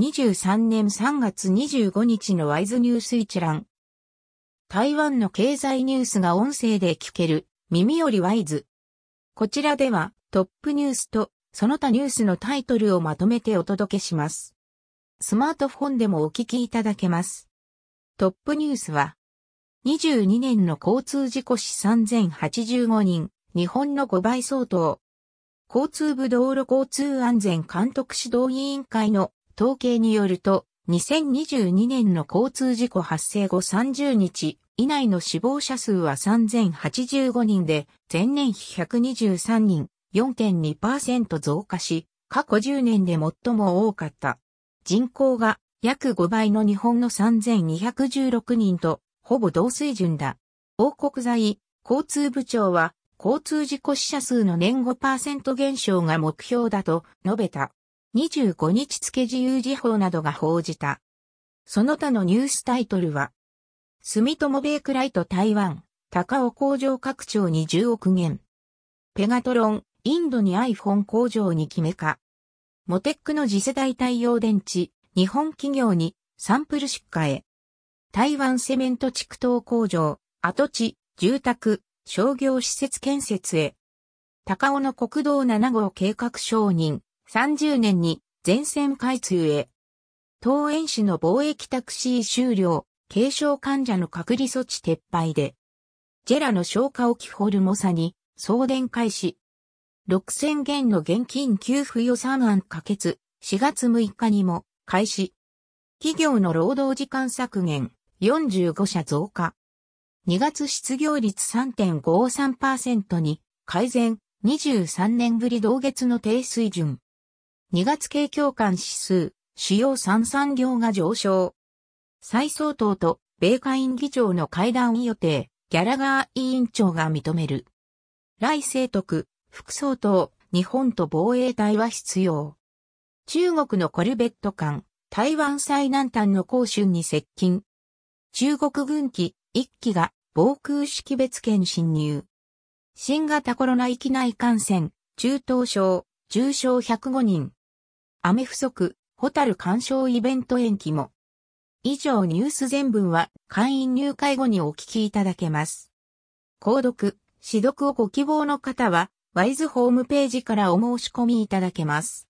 2023年3月25日のワイズニュース一覧。台湾の経済ニュースが音声で聞ける、耳よりワイズ。こちらではトップニュースとその他ニュースのタイトルをまとめてお届けします。スマートフォンでもお聞きいただけます。トップニュースは、22年の交通事故死3085人、日本の5倍相当。交通部道路交通安全監督指導委員会の統計によると、2022年の交通事故発生後30日以内の死亡者数は3085人で、前年比123人、4.2%増加し、過去10年で最も多かった。人口が約5倍の日本の3216人と、ほぼ同水準だ。王国財交通部長は、交通事故死者数の年5%減少が目標だと述べた。25日付自由時報などが報じた。その他のニュースタイトルは、住友ベークライト台湾、高尾工場拡張に10億元。ペガトロン、インドに iPhone 工場に決めか。モテックの次世代太陽電池、日本企業にサンプル出荷へ。台湾セメント畜等工場、跡地、住宅、商業施設建設へ。高尾の国道7号計画承認、30年に全線開通へ。東園市の貿易タクシー終了、軽症患者の隔離措置撤廃で。ジェラの消化沖ホルモサに送電開始。6000元の現金給付予算案可決、4月6日にも開始。企業の労働時間削減、45社増加。2月失業率3.53%に改善、23年ぶり同月の低水準。2月景況感指数、主要産産業が上昇。再総統と米下院議長の会談予定、ギャラガー委員長が認める。来清徳、副総統、日本と防衛隊は必要。中国のコルベット艦、台湾最南端の航春に接近。中国軍機、1機が防空識別圏侵入。新型コロナ域内感染、中等症、重症105人。雨不足、ホタル鑑賞イベント延期も。以上ニュース全文は会員入会後にお聞きいただけます。購読、指読をご希望の方は、ワイズホームページからお申し込みいただけます。